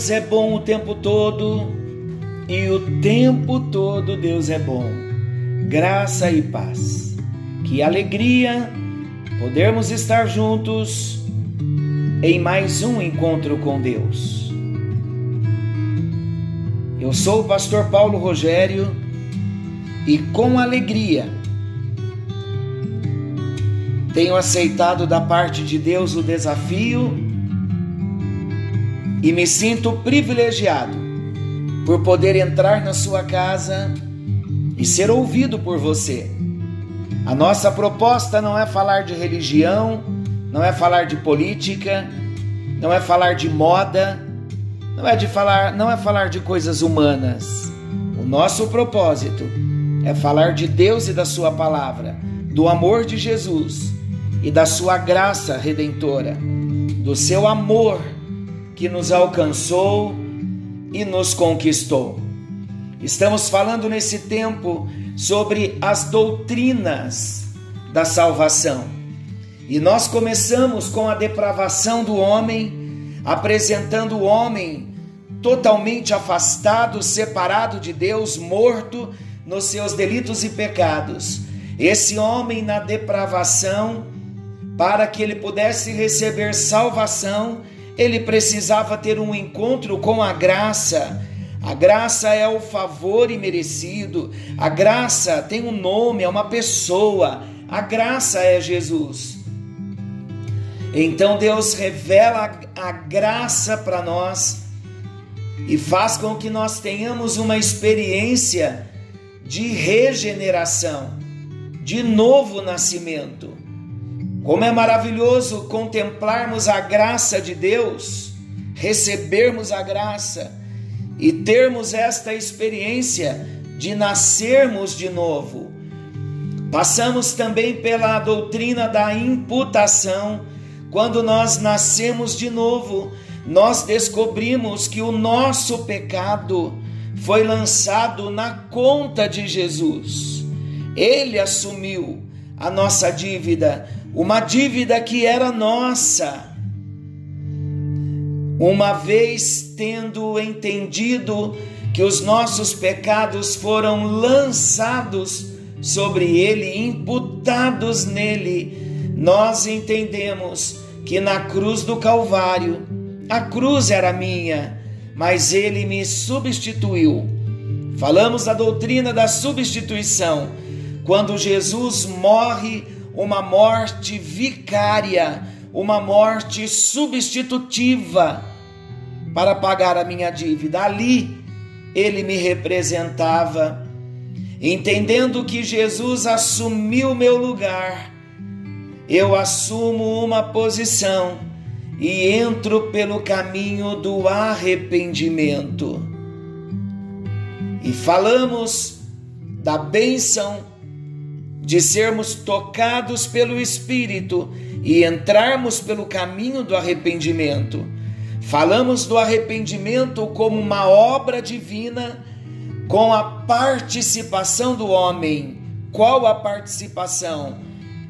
Deus é bom o tempo todo e o tempo todo Deus é bom. Graça e paz. Que alegria podermos estar juntos em mais um encontro com Deus. Eu sou o pastor Paulo Rogério e com alegria tenho aceitado da parte de Deus o desafio e me sinto privilegiado por poder entrar na sua casa e ser ouvido por você. A nossa proposta não é falar de religião, não é falar de política, não é falar de moda, não é de falar, não é falar de coisas humanas. O nosso propósito é falar de Deus e da sua palavra, do amor de Jesus e da sua graça redentora, do seu amor que nos alcançou e nos conquistou. Estamos falando nesse tempo sobre as doutrinas da salvação. E nós começamos com a depravação do homem, apresentando o homem totalmente afastado, separado de Deus, morto nos seus delitos e pecados. Esse homem na depravação, para que ele pudesse receber salvação, ele precisava ter um encontro com a graça. A graça é o favor imerecido. A graça tem um nome, é uma pessoa. A graça é Jesus. Então Deus revela a graça para nós e faz com que nós tenhamos uma experiência de regeneração, de novo nascimento. Como é maravilhoso contemplarmos a graça de Deus, recebermos a graça e termos esta experiência de nascermos de novo. Passamos também pela doutrina da imputação. Quando nós nascemos de novo, nós descobrimos que o nosso pecado foi lançado na conta de Jesus. Ele assumiu a nossa dívida uma dívida que era nossa. Uma vez tendo entendido que os nossos pecados foram lançados sobre ele, imputados nele, nós entendemos que na cruz do Calvário, a cruz era minha, mas ele me substituiu. Falamos da doutrina da substituição. Quando Jesus morre uma morte vicária, uma morte substitutiva para pagar a minha dívida. Ali ele me representava, entendendo que Jesus assumiu meu lugar. Eu assumo uma posição e entro pelo caminho do arrependimento. E falamos da bênção de sermos tocados pelo Espírito e entrarmos pelo caminho do arrependimento. Falamos do arrependimento como uma obra divina com a participação do homem. Qual a participação?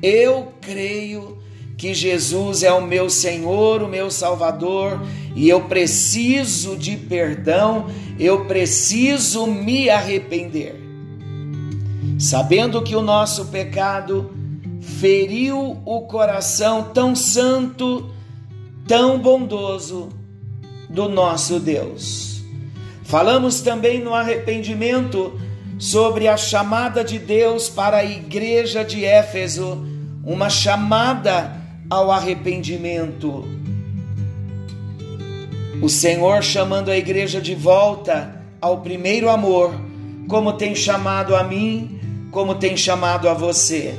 Eu creio que Jesus é o meu Senhor, o meu Salvador, e eu preciso de perdão, eu preciso me arrepender sabendo que o nosso pecado feriu o coração tão santo, tão bondoso do nosso Deus. Falamos também no arrependimento sobre a chamada de Deus para a igreja de Éfeso, uma chamada ao arrependimento. O Senhor chamando a igreja de volta ao primeiro amor, como tem chamado a mim como tem chamado a você.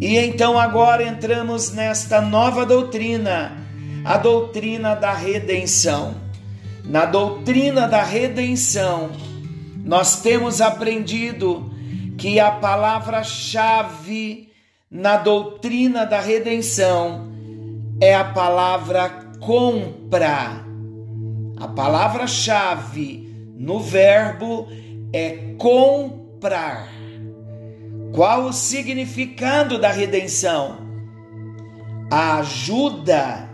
E então agora entramos nesta nova doutrina, a doutrina da redenção. Na doutrina da redenção, nós temos aprendido que a palavra-chave na doutrina da redenção é a palavra compra. A palavra-chave no verbo é comprar. Qual o significado da redenção? A ajuda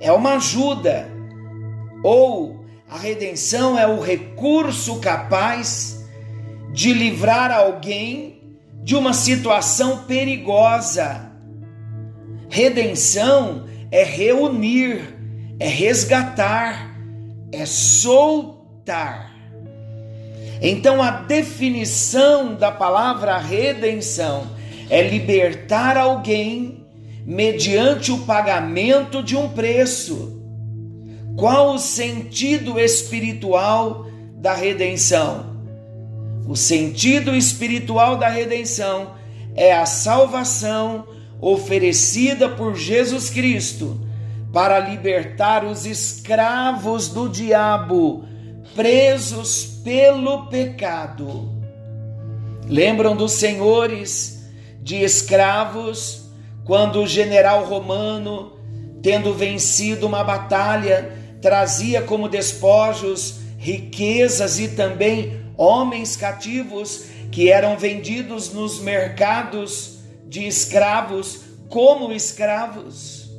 é uma ajuda. ou a redenção é o recurso capaz de livrar alguém de uma situação perigosa. Redenção é reunir, é resgatar, é soltar. Então, a definição da palavra redenção é libertar alguém mediante o pagamento de um preço. Qual o sentido espiritual da redenção? O sentido espiritual da redenção é a salvação oferecida por Jesus Cristo para libertar os escravos do diabo presos pelo pecado. Lembram dos senhores de escravos quando o general romano, tendo vencido uma batalha, trazia como despojos riquezas e também homens cativos que eram vendidos nos mercados de escravos como escravos.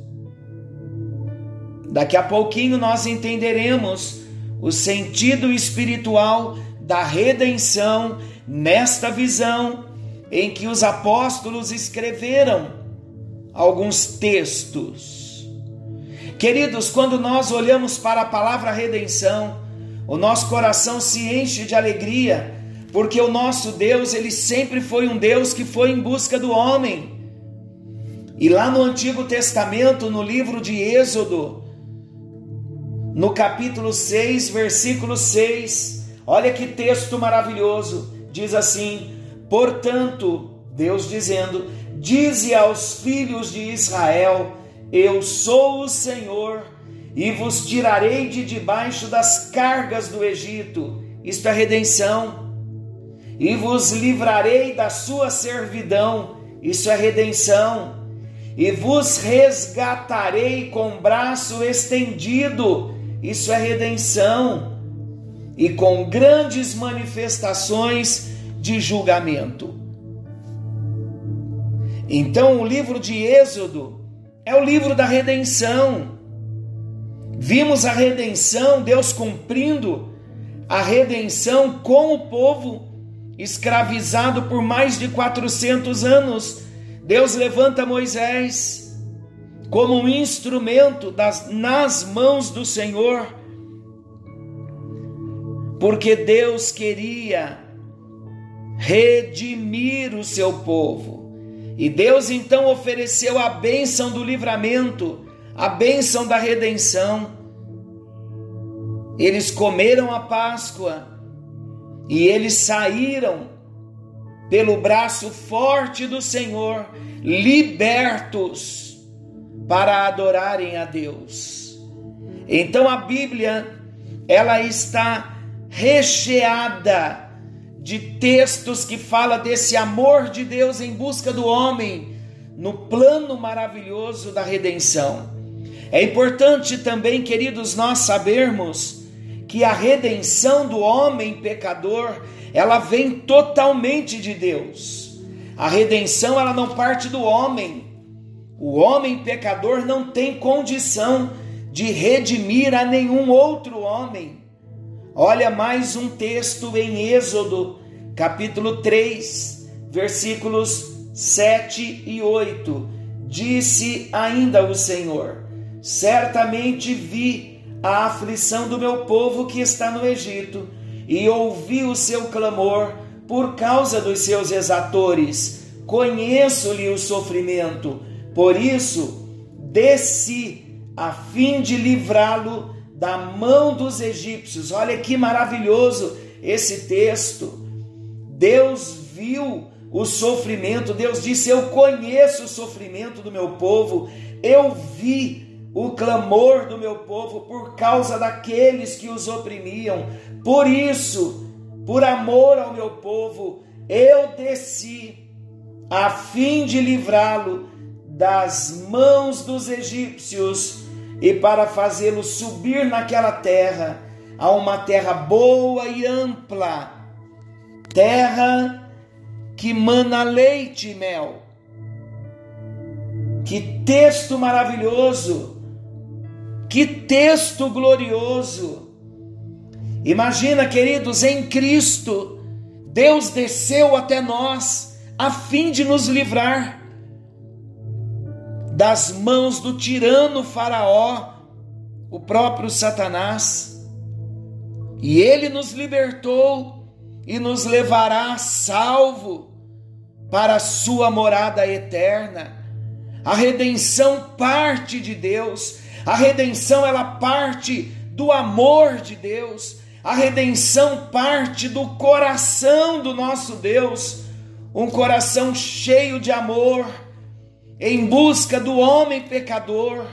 Daqui a pouquinho nós entenderemos o sentido espiritual da redenção nesta visão em que os apóstolos escreveram alguns textos. Queridos, quando nós olhamos para a palavra redenção, o nosso coração se enche de alegria, porque o nosso Deus, ele sempre foi um Deus que foi em busca do homem. E lá no Antigo Testamento, no livro de Êxodo, no capítulo 6, versículo 6. Olha que texto maravilhoso. Diz assim: Portanto, Deus dizendo: Dize aos filhos de Israel: Eu sou o Senhor, e vos tirarei de debaixo das cargas do Egito. Isto é redenção. E vos livrarei da sua servidão. Isso é redenção. E vos resgatarei com braço estendido isso é redenção. E com grandes manifestações de julgamento. Então, o livro de Êxodo é o livro da redenção. Vimos a redenção, Deus cumprindo a redenção com o povo escravizado por mais de 400 anos. Deus levanta Moisés como um instrumento das, nas mãos do Senhor, porque Deus queria redimir o seu povo. E Deus então ofereceu a bênção do livramento, a bênção da redenção. Eles comeram a Páscoa e eles saíram pelo braço forte do Senhor, libertos para adorarem a Deus. Então a Bíblia, ela está recheada de textos que fala desse amor de Deus em busca do homem no plano maravilhoso da redenção. É importante também, queridos, nós sabermos que a redenção do homem pecador, ela vem totalmente de Deus. A redenção ela não parte do homem, o homem pecador não tem condição de redimir a nenhum outro homem. Olha mais um texto em Êxodo, capítulo 3, versículos 7 e 8. Disse ainda o Senhor: Certamente vi a aflição do meu povo que está no Egito, e ouvi o seu clamor por causa dos seus exatores. Conheço-lhe o sofrimento por isso, desci a fim de livrá-lo da mão dos egípcios. Olha que maravilhoso esse texto. Deus viu o sofrimento, Deus disse: Eu conheço o sofrimento do meu povo, eu vi o clamor do meu povo por causa daqueles que os oprimiam. Por isso, por amor ao meu povo, eu desci a fim de livrá-lo das mãos dos egípcios e para fazê-lo subir naquela terra, a uma terra boa e ampla, terra que mana leite e mel. Que texto maravilhoso! Que texto glorioso! Imagina, queridos, em Cristo, Deus desceu até nós a fim de nos livrar das mãos do tirano Faraó, o próprio Satanás. E ele nos libertou e nos levará salvo para a sua morada eterna. A redenção parte de Deus. A redenção ela parte do amor de Deus. A redenção parte do coração do nosso Deus, um coração cheio de amor, em busca do homem pecador,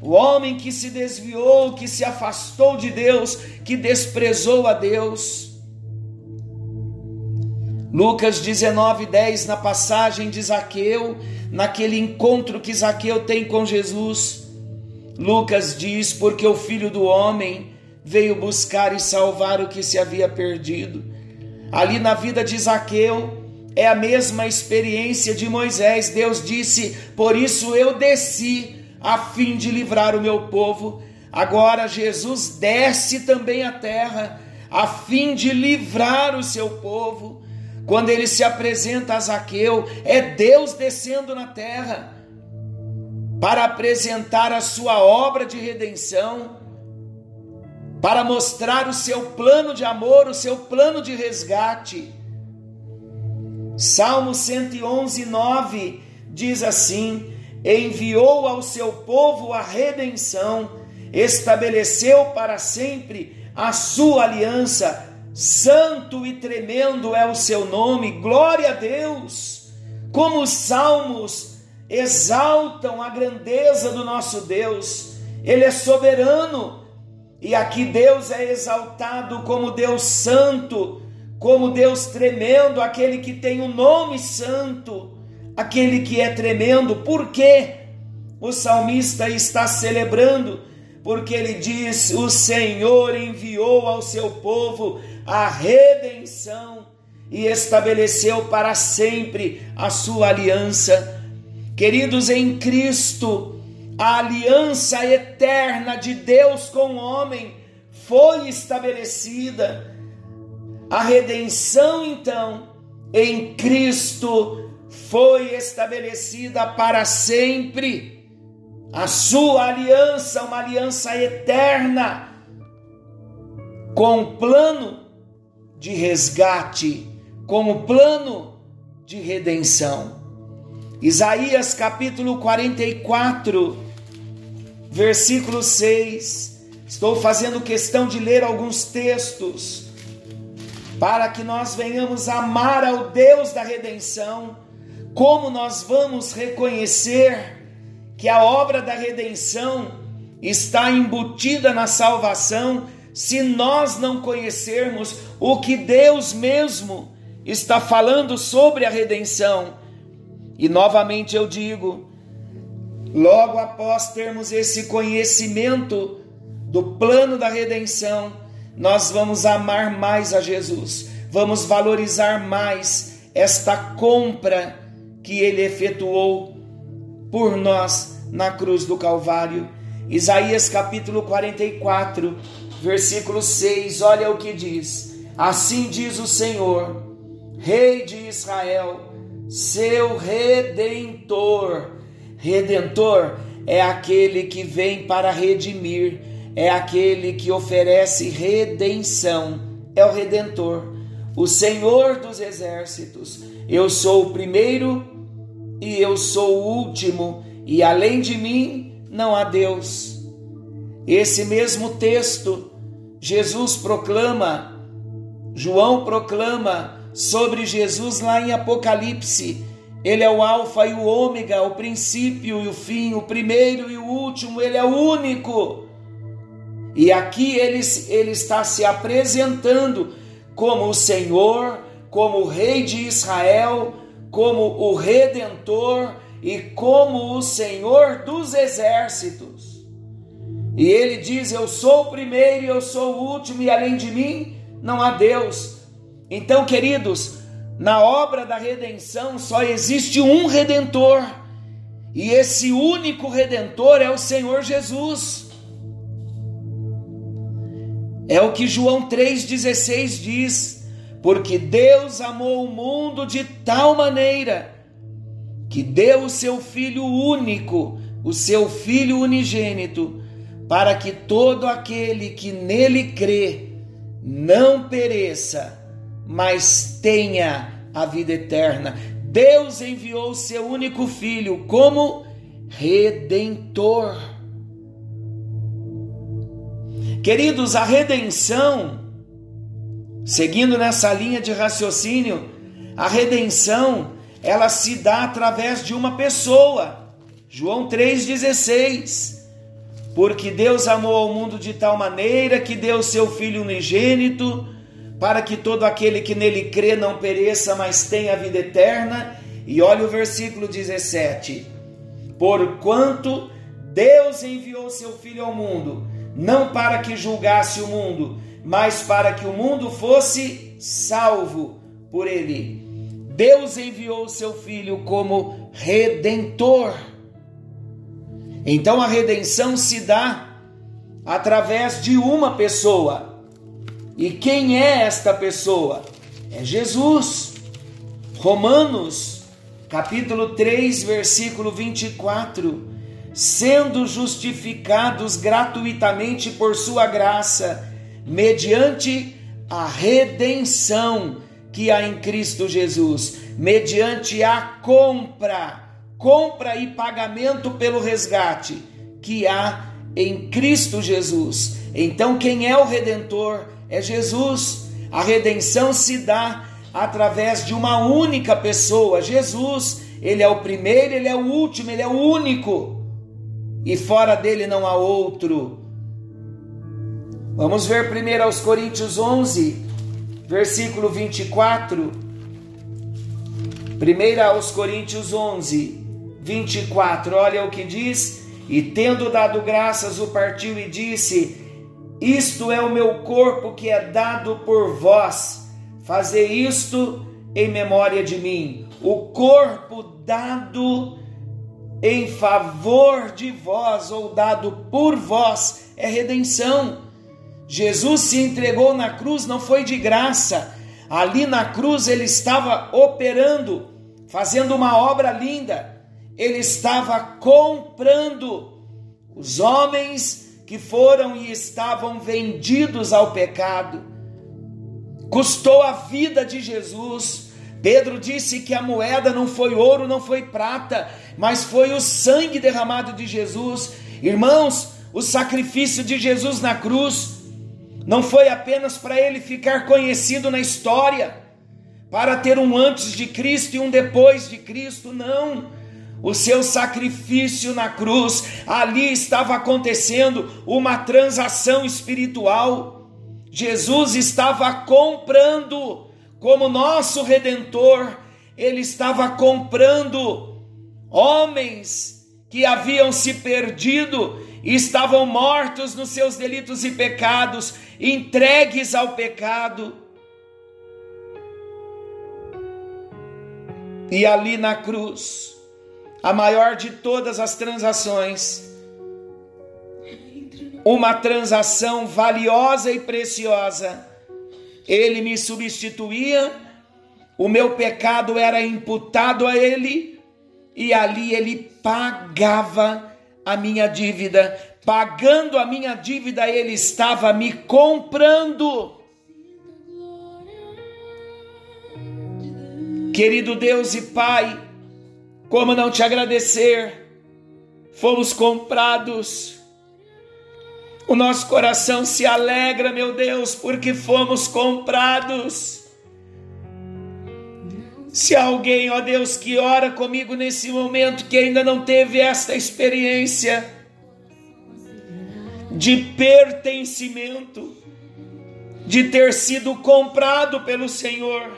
o homem que se desviou, que se afastou de Deus, que desprezou a Deus. Lucas 19, 10, na passagem de Zaqueu, naquele encontro que Zaqueu tem com Jesus, Lucas diz: Porque o filho do homem veio buscar e salvar o que se havia perdido. Ali na vida de Zaqueu, é a mesma experiência de Moisés. Deus disse: Por isso eu desci, a fim de livrar o meu povo. Agora Jesus desce também à terra, a fim de livrar o seu povo. Quando ele se apresenta a Zaqueu, é Deus descendo na terra para apresentar a sua obra de redenção, para mostrar o seu plano de amor, o seu plano de resgate. Salmo 111, 9 diz assim: Enviou ao seu povo a redenção, estabeleceu para sempre a sua aliança, santo e tremendo é o seu nome, glória a Deus. Como os salmos exaltam a grandeza do nosso Deus, Ele é soberano, e aqui Deus é exaltado como Deus santo, como Deus tremendo, aquele que tem o um nome santo, aquele que é tremendo. Por quê? O salmista está celebrando, porque ele diz: O Senhor enviou ao seu povo a redenção e estabeleceu para sempre a sua aliança Queridos, em Cristo, a aliança eterna de Deus com o homem foi estabelecida. A redenção, então, em Cristo foi estabelecida para sempre. A sua aliança, uma aliança eterna, com o plano de resgate, com o plano de redenção. Isaías capítulo 44, versículo 6. Estou fazendo questão de ler alguns textos para que nós venhamos amar ao Deus da redenção. Como nós vamos reconhecer que a obra da redenção está embutida na salvação se nós não conhecermos o que Deus mesmo está falando sobre a redenção? E novamente eu digo, logo após termos esse conhecimento do plano da redenção, nós vamos amar mais a Jesus, vamos valorizar mais esta compra que ele efetuou por nós na cruz do Calvário. Isaías capítulo 44, versículo 6, olha o que diz: Assim diz o Senhor, Rei de Israel, seu redentor. Redentor é aquele que vem para redimir, é aquele que oferece redenção, é o redentor, o Senhor dos exércitos. Eu sou o primeiro e eu sou o último, e além de mim não há Deus. Esse mesmo texto, Jesus proclama, João proclama sobre Jesus lá em Apocalipse. Ele é o Alfa e o Ômega, o princípio e o fim, o primeiro e o último, ele é o único. E aqui ele, ele está se apresentando como o Senhor, como o Rei de Israel, como o Redentor e como o Senhor dos exércitos. E ele diz: Eu sou o primeiro e eu sou o último, e além de mim não há Deus. Então, queridos, na obra da redenção só existe um redentor, e esse único redentor é o Senhor Jesus. É o que João 3,16 diz: porque Deus amou o mundo de tal maneira que deu o seu Filho único, o seu Filho unigênito, para que todo aquele que nele crê não pereça, mas tenha a vida eterna. Deus enviou o seu único filho como redentor. Queridos, a redenção, seguindo nessa linha de raciocínio, a redenção, ela se dá através de uma pessoa. João 3,16. Porque Deus amou ao mundo de tal maneira que deu seu Filho unigênito, para que todo aquele que nele crê não pereça, mas tenha a vida eterna. E olha o versículo 17: Porquanto Deus enviou seu Filho ao mundo, não para que julgasse o mundo, mas para que o mundo fosse salvo por ele. Deus enviou seu Filho como redentor. Então a redenção se dá através de uma pessoa. E quem é esta pessoa? É Jesus. Romanos, capítulo 3, versículo 24. Sendo justificados gratuitamente por sua graça, mediante a redenção que há em Cristo Jesus, mediante a compra compra e pagamento pelo resgate que há em Cristo Jesus. Então, quem é o redentor? É Jesus. A redenção se dá através de uma única pessoa, Jesus. Ele é o primeiro, ele é o último, ele é o único. E fora dele não há outro. Vamos ver primeiro aos Coríntios 11, versículo 24. Primeiro aos Coríntios 11, 24, olha o que diz: E tendo dado graças, o partiu e disse: Isto é o meu corpo que é dado por vós, fazer isto em memória de mim. O corpo dado em favor de vós, ou dado por vós, é redenção. Jesus se entregou na cruz, não foi de graça. Ali na cruz ele estava operando, fazendo uma obra linda ele estava comprando os homens que foram e estavam vendidos ao pecado. Custou a vida de Jesus. Pedro disse que a moeda não foi ouro, não foi prata, mas foi o sangue derramado de Jesus. Irmãos, o sacrifício de Jesus na cruz não foi apenas para ele ficar conhecido na história, para ter um antes de Cristo e um depois de Cristo, não o seu sacrifício na cruz, ali estava acontecendo uma transação espiritual. Jesus estava comprando, como nosso redentor, ele estava comprando homens que haviam se perdido estavam mortos nos seus delitos e pecados, entregues ao pecado. E ali na cruz, a maior de todas as transações, uma transação valiosa e preciosa. Ele me substituía, o meu pecado era imputado a ele, e ali ele pagava a minha dívida. Pagando a minha dívida, ele estava me comprando. Querido Deus e Pai, como não te agradecer? Fomos comprados. O nosso coração se alegra, meu Deus, porque fomos comprados. Se alguém, ó Deus, que ora comigo nesse momento, que ainda não teve esta experiência de pertencimento, de ter sido comprado pelo Senhor,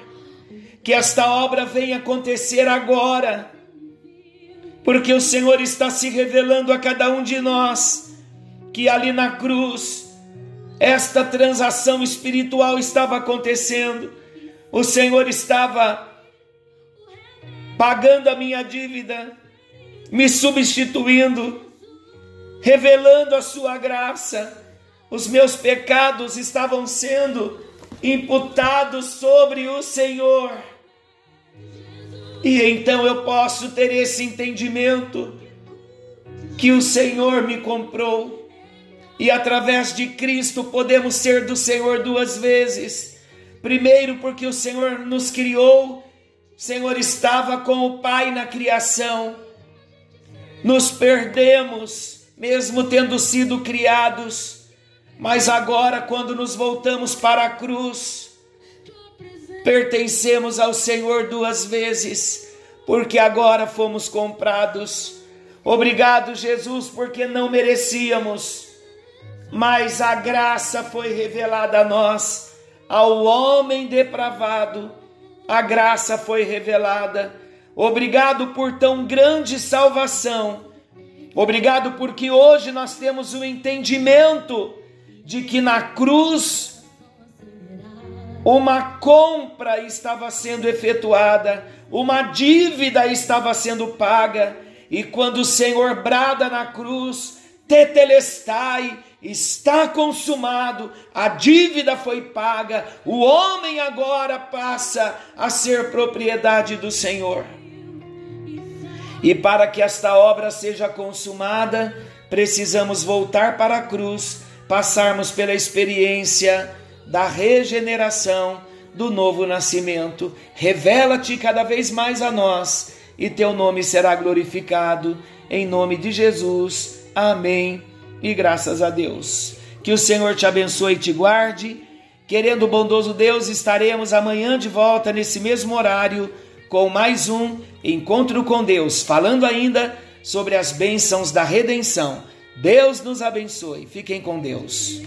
que esta obra venha acontecer agora porque o Senhor está se revelando a cada um de nós que ali na cruz esta transação espiritual estava acontecendo. O Senhor estava pagando a minha dívida, me substituindo, revelando a sua graça, os meus pecados estavam sendo imputados sobre o Senhor. E então eu posso ter esse entendimento que o Senhor me comprou e através de Cristo podemos ser do Senhor duas vezes. Primeiro, porque o Senhor nos criou, o Senhor estava com o Pai na criação. Nos perdemos, mesmo tendo sido criados, mas agora, quando nos voltamos para a cruz, pertencemos ao Senhor duas vezes, porque agora fomos comprados. Obrigado, Jesus, porque não merecíamos, mas a graça foi revelada a nós, ao homem depravado, a graça foi revelada. Obrigado por tão grande salvação. Obrigado porque hoje nós temos o entendimento de que na cruz uma compra estava sendo efetuada, uma dívida estava sendo paga, e quando o Senhor brada na cruz, tetelestai, está consumado, a dívida foi paga, o homem agora passa a ser propriedade do Senhor. E para que esta obra seja consumada, precisamos voltar para a cruz, passarmos pela experiência da regeneração, do novo nascimento. Revela-te cada vez mais a nós e teu nome será glorificado. Em nome de Jesus. Amém. E graças a Deus. Que o Senhor te abençoe e te guarde. Querendo o bondoso Deus, estaremos amanhã de volta nesse mesmo horário com mais um encontro com Deus, falando ainda sobre as bênçãos da redenção. Deus nos abençoe. Fiquem com Deus.